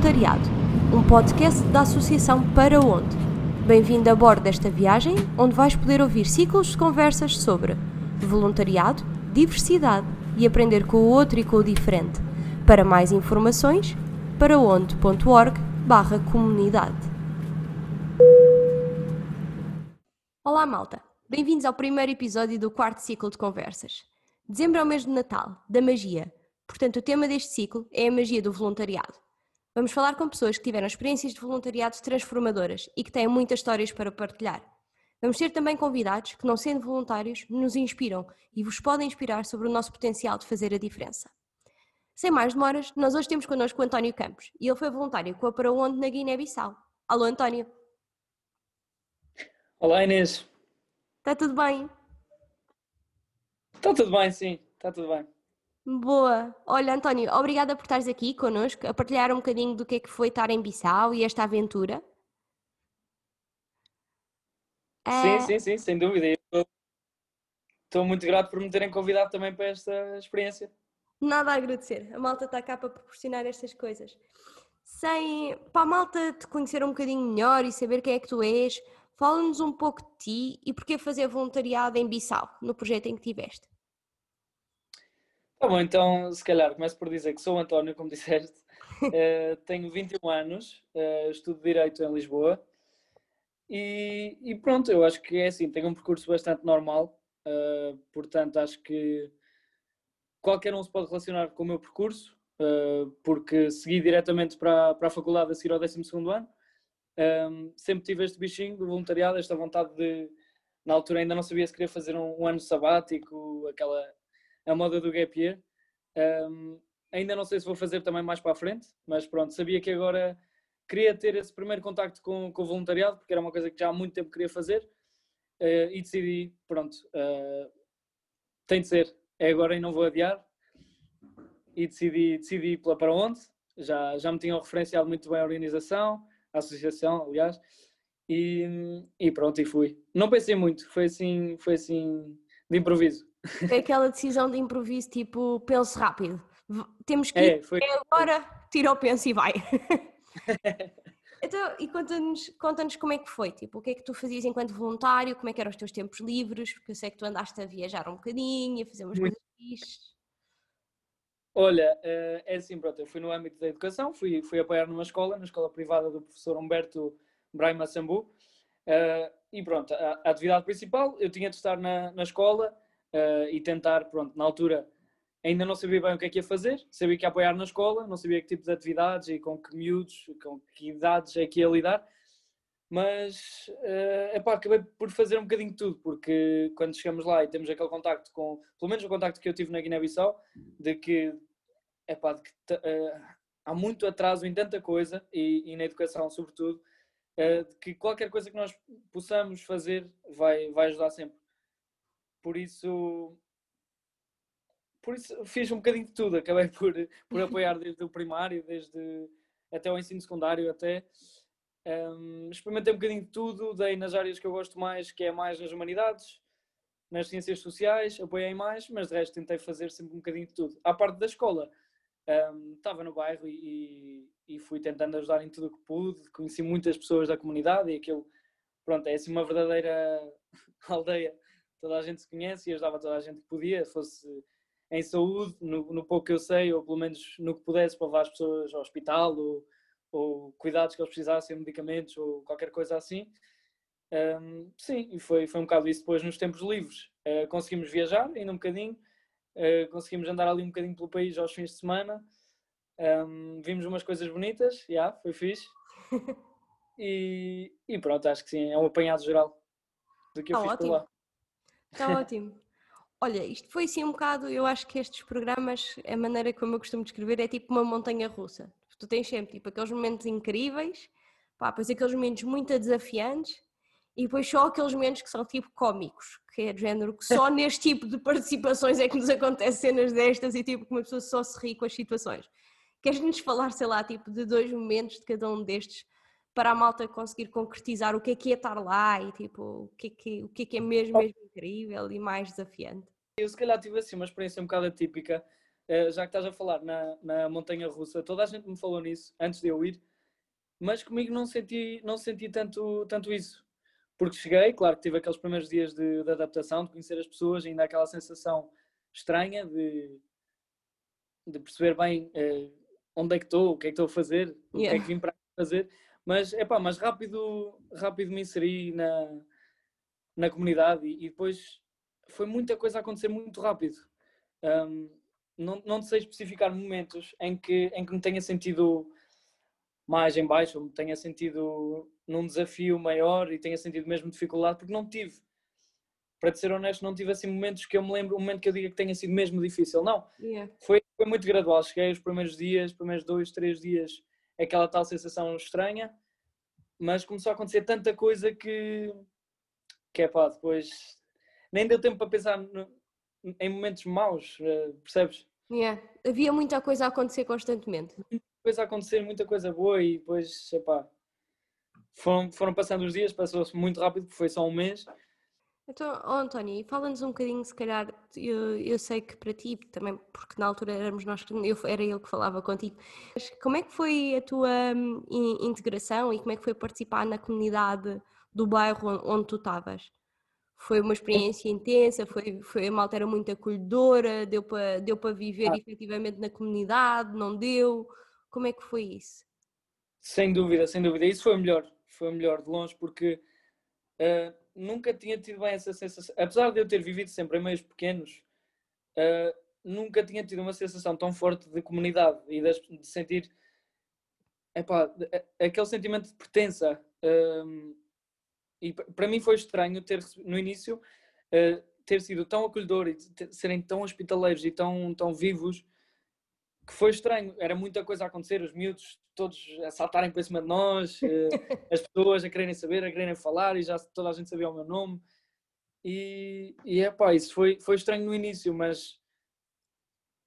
Voluntariado, um podcast da Associação Para Onde. Bem-vindo a bordo desta viagem, onde vais poder ouvir ciclos de conversas sobre voluntariado, diversidade e aprender com o outro e com o diferente. Para mais informações, paraonde.org barra comunidade. Olá malta, bem-vindos ao primeiro episódio do quarto ciclo de conversas. Dezembro é o mês de Natal, da magia. Portanto, o tema deste ciclo é a magia do voluntariado. Vamos falar com pessoas que tiveram experiências de voluntariado transformadoras e que têm muitas histórias para partilhar. Vamos ter também convidados que, não sendo voluntários, nos inspiram e vos podem inspirar sobre o nosso potencial de fazer a diferença. Sem mais demoras, nós hoje temos connosco o António Campos e ele foi voluntário com a Para Onde na Guiné-Bissau. Alô, António. Olá, Inês. Está tudo bem? Está tudo bem, sim, está tudo bem. Boa. Olha, António, obrigada por estares aqui connosco a partilhar um bocadinho do que é que foi estar em Bissau e esta aventura. Sim, É, sim, sim, sem dúvida. Estou muito grato por me terem convidado também para esta experiência. Nada a agradecer. A malta está cá para proporcionar estas coisas. Sem, para a malta te conhecer um bocadinho melhor e saber quem é que tu és, fala-nos um pouco de ti e porquê fazer voluntariado em Bissau, no projeto em que tiveste. Tá bom, então se calhar começo por dizer que sou o António, como disseste, Eh, tenho 21 anos, eh, estudo Direito em Lisboa. E, e pronto, eu acho que é assim, tenho um percurso bastante normal, eh, portanto acho que qualquer um se pode relacionar com o meu percurso, porque segui diretamente para, para a faculdade a seguir ao 12º ano, Um, sempre tive este bichinho do voluntariado, esta vontade de, na altura ainda não sabia se queria fazer um, um ano sabático, aquela, a moda do gap year. Um, ainda não sei se vou fazer também mais para a frente, mas pronto, sabia que agora queria ter esse primeiro contacto com, com o voluntariado, porque era uma coisa que já há muito tempo queria fazer, eh, e decidi, pronto, eh, tem de ser, é agora e não vou adiar, e decidi, decidi pela para onde, já, já me tinham referenciado muito bem a organização, a associação, aliás, e, e pronto, e fui. Não pensei muito, foi assim, foi assim de improviso. Foi aquela decisão de improviso, tipo, penso rápido. Temos que ir É, foi. agora, tira o penso e vai. Então, e conta-nos conta como é que foi, tipo, o que é que tu fazias enquanto voluntário, como é que eram os teus tempos livres, porque eu sei que tu andaste a viajar um bocadinho, a fazer umas Muito. coisas fixes. Olha, eh, é assim, pronto, eu fui no âmbito da educação, fui, fui apoiar numa escola, na escola privada do professor Humberto Braima Sambu, eh, e pronto, a, a atividade principal, eu tinha de estar na, na escola eh, e tentar, pronto, na altura ainda não sabia bem o que é que ia fazer, sabia que ia apoiar na escola, não sabia que tipo de atividades e com que miúdos, com que idades é que ia lidar, mas é epá, acabei por fazer um bocadinho de tudo, porque quando chegamos lá e temos aquele contacto com, pelo menos o contacto que eu tive na Guiné-Bissau, de que, epá, de que eh, há muito atraso em tanta coisa, e, e na educação sobretudo, de que qualquer coisa que nós possamos fazer vai, vai ajudar sempre. Por isso, por isso fiz um bocadinho de tudo, acabei por, por apoiar desde o primário, desde até o ensino secundário, até. Um, experimentei um bocadinho de tudo, dei nas áreas que eu gosto mais, que é mais nas humanidades, nas ciências sociais, apoiei mais, mas de resto tentei fazer sempre um bocadinho de tudo. À parte da escola, um, estava no bairro e, e fui tentando ajudar em tudo o que pude, conheci muitas pessoas da comunidade e aquilo, pronto, é assim uma verdadeira aldeia, toda a gente se conhece e ajudava toda a gente que podia, fosse em saúde, no, no pouco que eu sei, ou pelo menos no que pudesse para levar as pessoas ao hospital, ou, ou cuidados que eles precisassem, medicamentos, ou qualquer coisa assim. Um, sim, e foi, foi um bocado isso depois nos tempos livres. Uh, conseguimos viajar ainda um bocadinho, uh, conseguimos andar ali um bocadinho pelo país aos fins de semana, um, vimos umas coisas bonitas, já, yeah, foi fixe. E, e pronto, acho que sim, é um apanhado geral do que eu Tá fiz ótimo. por lá. Está ótimo. Olha, isto foi assim um bocado, eu acho que estes programas, a maneira como eu costumo descrever, é tipo uma montanha russa. Tu tens sempre tipo aqueles momentos incríveis, pá, depois aqueles momentos muito desafiantes e depois só aqueles momentos que são tipo cómicos, que é de género que só neste tipo de participações é que nos acontece cenas destas e tipo que uma pessoa só se ri com as situações. Queres-nos falar, sei lá, tipo de dois momentos de cada um destes para a malta conseguir concretizar o que é que é estar lá e tipo o que é que, o que, é, que é mesmo, mesmo incrível e mais desafiante? Eu se calhar tive assim uma experiência um bocado atípica. uh, já que estás a falar na, na montanha russa, toda a gente me falou nisso antes de eu ir, mas comigo não senti, não senti tanto, tanto isso. Porque cheguei, claro que tive aqueles primeiros dias de, de adaptação, de conhecer as pessoas, ainda aquela sensação estranha de, de perceber bem uh, onde é que estou, o que é que estou a fazer, yeah. o que é que vim para fazer. Mas, epá, mas rápido, rápido me inseri na, na comunidade e, e depois foi muita coisa a acontecer muito rápido. Um, não, não sei especificar momentos em que, em que me tenha sentido mais em baixo, me tenha sentido num desafio maior e tenha sentido mesmo dificuldade, porque não tive. Para ser honesto, não tive assim momentos que eu me lembro, um momento que eu diga que tenha sido mesmo difícil. Não. Yeah. Foi, foi muito gradual. Cheguei os primeiros dias, os primeiros dois, três dias, aquela tal sensação estranha, mas começou a acontecer tanta coisa que, que é pá, depois nem deu tempo para pensar no, em momentos maus, eh, percebes? Yeah. Havia muita coisa a acontecer constantemente. Muita coisa a acontecer, muita coisa boa e depois, epá, foram, foram passando os dias, passou-se muito rápido, porque foi só um mês. Então, oh, António, fala-nos um bocadinho, se calhar, eu, eu sei que para ti, também porque na altura éramos nós, eu, era ele que falava contigo, mas como é que foi a tua hum, integração e como é que foi participar na comunidade do bairro onde tu estavas? Foi uma experiência intensa, foi, foi a malta era muito acolhedora, deu para deu para viver ah. efetivamente na comunidade, não deu? Como é que foi isso? Sem dúvida, sem dúvida. Isso foi melhor, foi melhor de longe, porque uh, nunca tinha tido bem essa sensação. Apesar de eu ter vivido sempre em meios pequenos, uh, nunca tinha tido uma sensação tão forte de comunidade e de, de sentir epá, aquele sentimento de pertença. E para mim foi estranho ter no início uh, ter sido tão acolhedor e ter, serem tão hospitaleiros e tão, tão vivos que foi estranho. Era muita coisa a acontecer, os miúdos todos a saltarem para cima de nós, uh, as pessoas a quererem saber, a quererem falar e já toda a gente sabia o meu nome. E, e é pá, isso foi, foi estranho no início, mas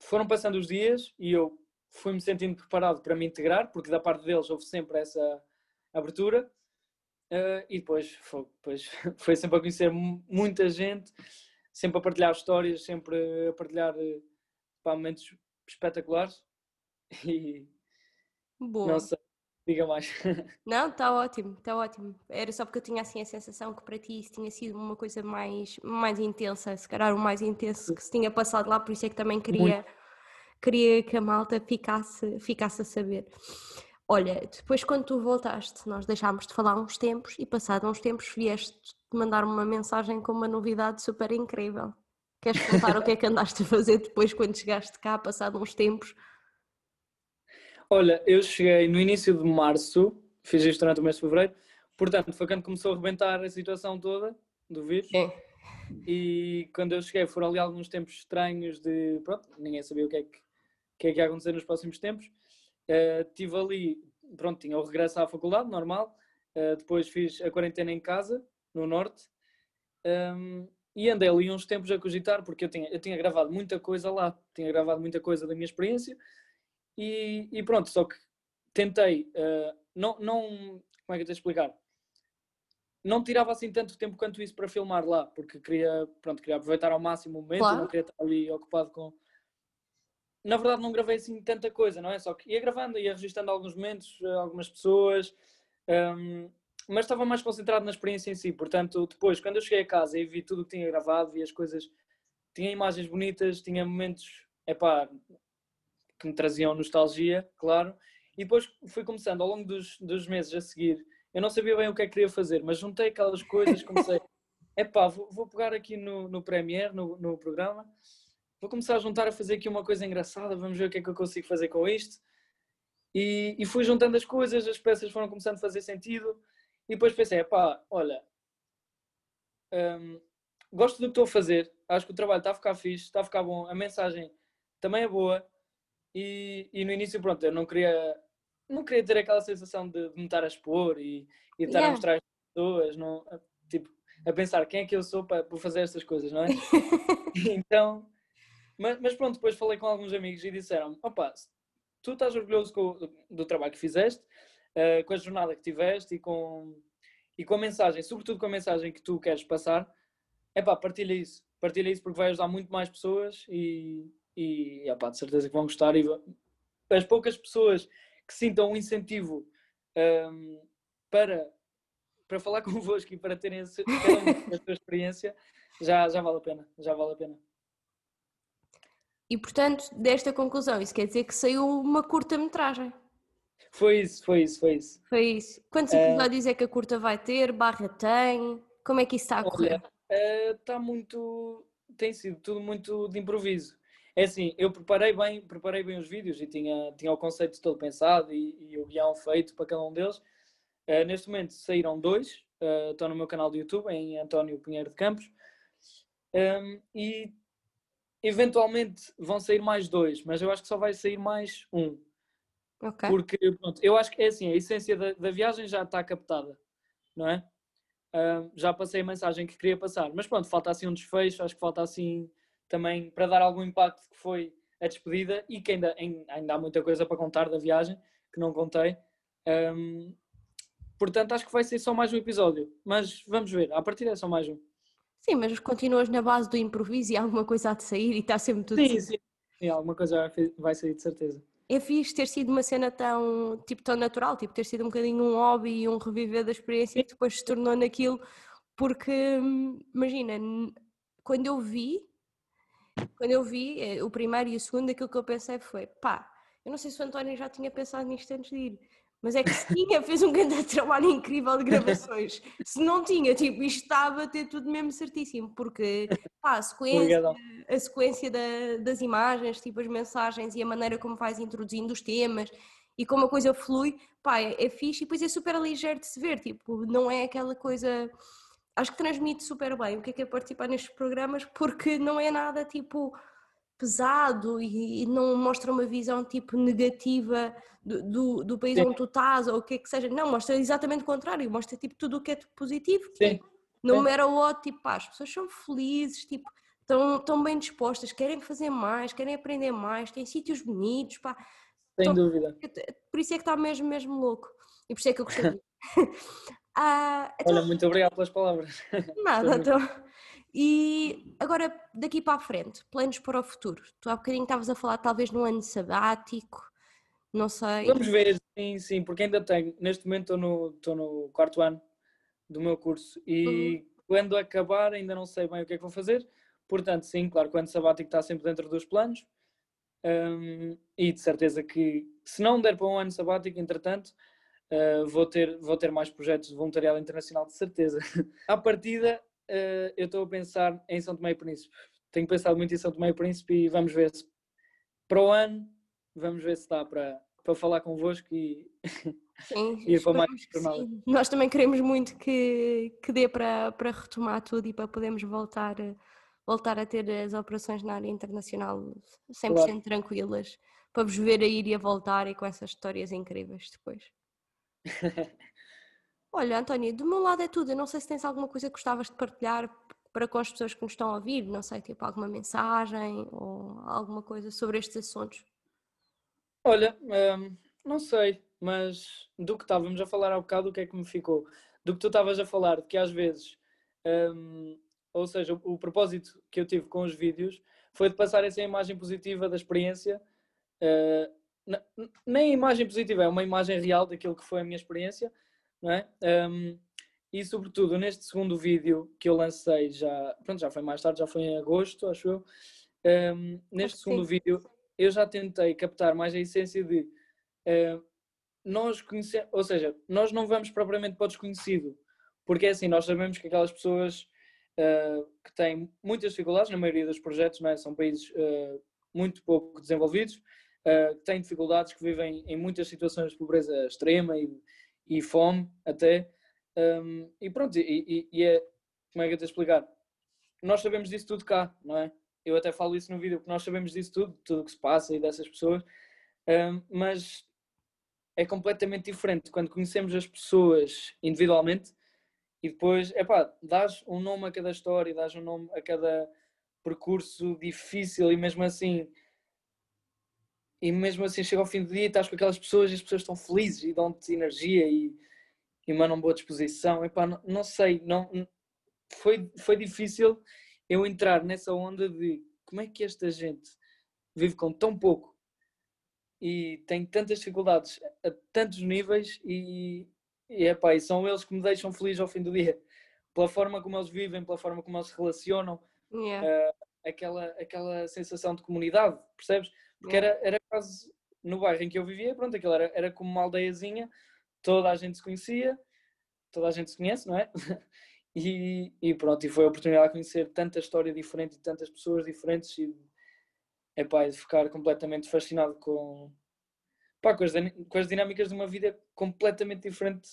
foram passando os dias e eu fui-me sentindo preparado para me integrar, porque da parte deles houve sempre essa abertura Uh, e depois foi, depois foi sempre a conhecer muita gente, sempre a partilhar histórias, sempre a partilhar eh, pá, momentos espetaculares. E Boa. não sei, diga mais. Não, está ótimo, está ótimo. Era só porque eu tinha assim a sensação que para ti isso tinha sido uma coisa mais, mais intensa, se calhar o mais intenso que se tinha passado lá, por isso é que também queria, queria que a malta ficasse, ficasse a saber. Olha, depois quando tu voltaste, nós deixámos de falar uns tempos e passado uns tempos vieste mandar uma mensagem com uma novidade super incrível. Queres contar o que é que andaste a fazer depois quando chegaste cá, passado uns tempos? Olha, eu cheguei no início de março, fiz isto durante o mês de fevereiro, portanto foi quando começou a rebentar a situação toda do vírus. É. E quando eu cheguei foram ali alguns tempos estranhos de, pronto, ninguém sabia o que é que, que, é que ia acontecer nos próximos tempos. Uh, tive ali, pronto, tinha o regresso à faculdade, normal. Uh, depois fiz a quarentena em casa, no norte. Um, ehm, e andei ali uns tempos a cogitar, porque eu tinha, eu tinha gravado muita coisa lá, tinha gravado muita coisa da minha experiência. E, e pronto, só que tentei, uh, não, não, como é que eu te explicar? Não tirava assim tanto tempo quanto isso para filmar lá, porque queria, pronto, queria aproveitar ao máximo o momento, claro. não queria estar ali ocupado com, na verdade não gravei assim tanta coisa, não é? Só que ia gravando, ia registrando alguns momentos, eh, algumas pessoas, um, mas estava mais concentrado na experiência em si. Portanto, depois, quando eu cheguei a casa e vi tudo o que tinha gravado, vi as coisas, tinha imagens bonitas, tinha momentos, epá, que me traziam nostalgia, claro. E depois fui começando, ao longo dos, dos meses a seguir, eu não sabia bem o que é que queria fazer, mas juntei aquelas coisas, comecei, epá, vou, vou pegar aqui no, no Premiere, no, no programa, vou começar a juntar a fazer aqui uma coisa engraçada, vamos ver o que é que eu consigo fazer com isto. E, e fui juntando as coisas, as peças foram começando a fazer sentido. E depois pensei, pá, olha, hum, gosto do que estou a fazer, acho que o trabalho está a ficar fixe, está a ficar bom, a mensagem também é boa. E, e no início, pronto, eu não queria, não queria ter aquela sensação de, de me estar a expor e, e estar yeah. a mostrar as pessoas, não, tipo, a pensar quem é que eu sou para, para fazer estas coisas, não é? então, mas, mas, pronto, depois falei com alguns amigos e disseram: opa, tu estás orgulhoso com, do trabalho que fizeste, uh, com a jornada que tiveste e com, e com a mensagem, sobretudo com a mensagem que tu queres passar, é pá, partilha isso. Partilha isso porque vai ajudar muito mais pessoas e, e epá, de certeza que vão gostar. E as poucas pessoas que sintam um incentivo um, para, para falar convosco e para terem a, a sua experiência, já, já vale a pena. Já vale a pena. E portanto, desta conclusão, isso quer dizer que saiu uma curta-metragem. Foi isso, foi isso, foi isso. Foi isso. Quantos é. episódios é que a curta vai ter? Barra tem? Como é que isso está a correr? Olha, está muito. Tem sido tudo muito de improviso. É assim, eu preparei bem, preparei bem os vídeos e tinha, tinha o conceito todo pensado e, e o guião feito para cada um deles. Uh, neste momento saíram dois, uh, estão no meu canal do YouTube, em António Pinheiro de Campos. Um, e eventualmente vão sair mais dois, mas eu acho que só vai sair mais um. Okay. Porque, pronto, eu acho que é assim, a essência da, da viagem já está captada, não é? Uh, já passei a mensagem que queria passar, mas pronto, falta assim um desfecho, acho que falta assim também para dar algum impacto que foi a despedida e que ainda, ainda há muita coisa para contar da viagem que não contei. Um, portanto, acho que vai ser só mais um episódio, mas vamos ver, a partir é só mais um. Sim, mas continuas na base do improviso e alguma coisa há de sair e está sempre tudo. Sim, sim, sim, alguma coisa vai sair de certeza é fixe ter sido uma cena tão, tipo, tão natural, tipo, ter sido um bocadinho um hobby e um reviver da experiência e depois se tornou naquilo, porque, imagina, quando eu vi, quando eu vi eh, o primeiro e o segundo, aquilo que eu pensei foi, pá, eu não sei se o António já tinha pensado nisto antes de ir, mas é que se tinha, fez um grande trabalho incrível de gravações. Se não tinha, tipo, isto estava a ter tudo mesmo certíssimo, porque pá, a sequência, a sequência da, das imagens, tipo as mensagens e a maneira como vais introduzindo os temas e como a coisa flui, pá, é, é fixe e depois é super ligeiro de se ver, tipo, não é aquela coisa. Acho que transmite super bem o que é que é participar nestes programas, porque não é nada tipo pesado e, não mostra uma visão tipo negativa do, do, do país Sim. onde tu estás ou o que é que seja. Não, mostra exatamente o contrário, mostra tipo tudo o que é positivo. Sim. Não era o tipo, pá, as pessoas são felizes, tipo, estão, estão bem dispostas, querem fazer mais, querem aprender mais, têm sítios bonitos, pá. Sem então, dúvida. Por isso é que está mesmo, mesmo louco. E por isso é que eu gostei. ah, então... Olha, muito obrigado pelas palavras. Nada, então. E agora, daqui para a frente, planos para o futuro. Tu há bocadinho estavas a falar talvez num ano sabático, não sei. Vamos ver, sim, sim, porque ainda tenho, neste momento estou no, estou no quarto ano do meu curso e uhum. quando acabar ainda não sei bem o que é que vou fazer, portanto, sim, claro que o ano sabático está sempre dentro dos planos um, e de certeza que se não der para um ano sabático, entretanto, uh, vou, ter, vou ter mais projetos de voluntariado internacional, de certeza. à partida, uh, eu estou a pensar em São Tomé e Príncipe. Tenho pensado muito em São Tomé e Príncipe e vamos ver se para o ano, vamos ver se dá para, para falar convosco e, sim, ir para mais Nós também queremos muito que, que dê para, para retomar tudo e para podermos voltar, voltar a ter as operações na área internacional 100% claro. tranquilas, para vos ver a ir e a voltar e com essas histórias incríveis depois. Olha, António, do meu lado é tudo. Eu não sei se tens alguma coisa que gostavas de partilhar para com as pessoas que nos estão a ouvir, não sei, tipo alguma mensagem ou alguma coisa sobre estes assuntos. Olha, hum, não sei, mas do que estávamos a falar há bocado, o que é que me ficou? Do que tu estavas a falar, de que às vezes, hum, ou seja, o, o, propósito que eu tive com os vídeos foi de passar essa imagem positiva da experiência. Uh, nem imagem positiva, é uma imagem real daquilo que foi a minha experiência, não é? Um, e sobretudo neste segundo vídeo que eu lancei já, pronto, já foi mais tarde, já foi em agosto, acho eu. Um, neste acho segundo sim. vídeo eu já tentei captar mais a essência de uh, nós conhecemos, ou seja, nós não vamos propriamente para o desconhecido, porque é assim, nós sabemos que aquelas pessoas uh, que têm muitas dificuldades, na maioria dos projetos, não é? são países uh, muito pouco desenvolvidos, que têm dificuldades, que vivem em muitas situações de pobreza extrema e, e fome até. Um, e pronto, e, e, é, como é que eu te explicar? Nós sabemos disso tudo cá, não é? Eu até falo isso no vídeo, porque nós sabemos disso tudo, tudo o que se passa e dessas pessoas, um, mas é completamente diferente quando conhecemos as pessoas individualmente e depois, é pá, dás um nome a cada história, dás um nome a cada percurso difícil e mesmo assim e mesmo assim chega ao fim do dia e estás com aquelas pessoas e as pessoas estão felizes e dão-te energia e, e mandam boa disposição. Epá, não, não sei, não, foi, foi difícil eu entrar nessa onda de como é que esta gente vive com tão pouco e tem tantas dificuldades a tantos níveis e, e, epá, e são eles que me deixam feliz ao fim do dia. Pela forma como eles vivem, pela forma como eles se relacionam, Yeah. uh, aquela, aquela sensação de comunidade, percebes? Porque era, era quase no bairro em que eu vivia, pronto, aquilo era, era como uma aldeiazinha, toda a gente se conhecia, toda a gente se conhece, não é? E, e pronto, e foi a oportunidade de conhecer tanta história diferente e tantas pessoas diferentes e epá, de ficar completamente fascinado com, pá, com, as, com as dinâmicas de uma vida completamente diferente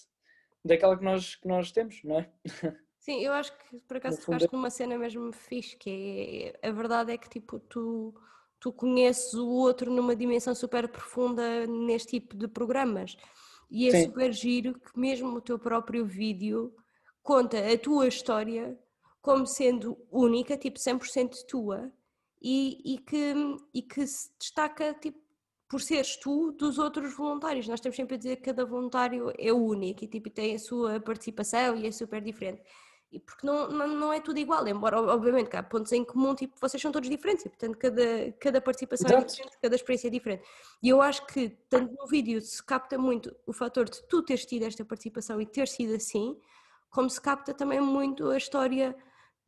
daquela que nós, que nós temos, não é? Sim, eu acho que por acaso fundo é- tocaste numa cena mesmo fixe, que é, a verdade é que tipo, tu, tu conheces o outro numa dimensão super profunda neste tipo de programas. E é Sim. super giro que mesmo o teu próprio vídeo conta a tua história como sendo única, tipo 100% tua, e, e, que, e que se destaca tipo, por seres tu dos outros voluntários. Nós temos sempre a dizer que cada voluntário é único e tipo, tem a sua participação e é super diferente. E porque não, não, não é tudo igual, embora obviamente que há pontos em comum, tipo, vocês são todos diferentes e portanto cada, cada participação é Exato. diferente, cada experiência é diferente. E eu acho que tanto no vídeo se capta muito o fator de tu teres tido esta participação e ter sido assim, como se capta também muito a história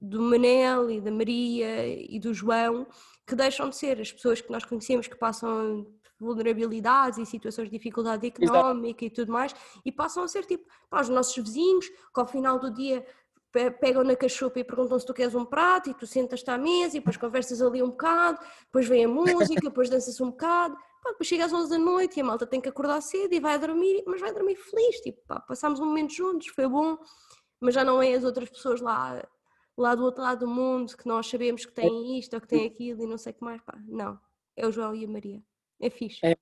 do Manel e da Maria e do João, que deixam de ser as pessoas que nós conhecemos que passam vulnerabilidades e situações de dificuldade económica e tudo mais, e passam a ser tipo pá, os nossos vizinhos, que ao final do dia pegam na cachupa e perguntam se tu queres um prato e tu sentas-te à mesa e depois conversas ali um bocado, depois vem a música, depois danças um bocado, pá, depois chega às 11 da noite e a malta tem que acordar cedo e vai dormir, mas vai dormir feliz, tipo, pá, passámos um momento juntos, foi bom, mas já não é as outras pessoas lá, lá do outro lado do mundo que nós sabemos que têm isto ou que têm aquilo e não sei o que mais, pá, não, é o João e a Maria, é fixe. É.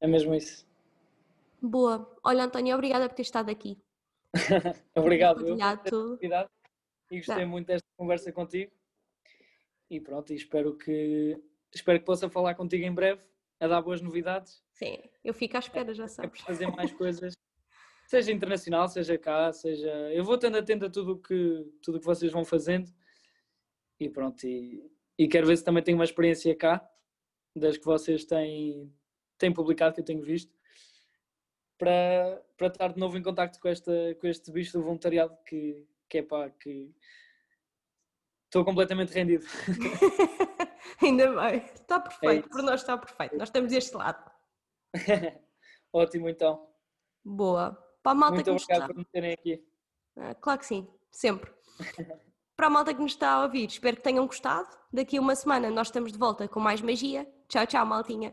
É mesmo isso. Boa, olha António, obrigada por ter estado aqui. Obrigado. eu tudo. E gostei Não. muito desta conversa contigo. E pronto, e espero que espero que possa falar contigo em breve, a dar boas novidades, Sim, eu fico à espera, já é sabes. para fazer mais coisas, seja internacional, seja cá, seja. Eu vou estando atento a tudo o que tudo o que vocês vão fazendo. E pronto, e, e quero ver se também tenho uma experiência cá, das que vocês têm, têm publicado, que eu tenho visto, para, para estar de novo em contacto com, esta, com este bicho do voluntariado que, que é pá, que estou completamente rendido. Ainda bem, está perfeito, isso. por nós está perfeito, nós estamos deste lado. Ótimo, então. Boa. Para a malta Muito que nos obrigado está. por me terem aqui. Ah, Claro que sim, sempre. Para a malta que nos está a ouvir, espero que tenham gostado. Daqui a uma semana nós estamos de volta com mais magia. Tchau, tchau, maltinha.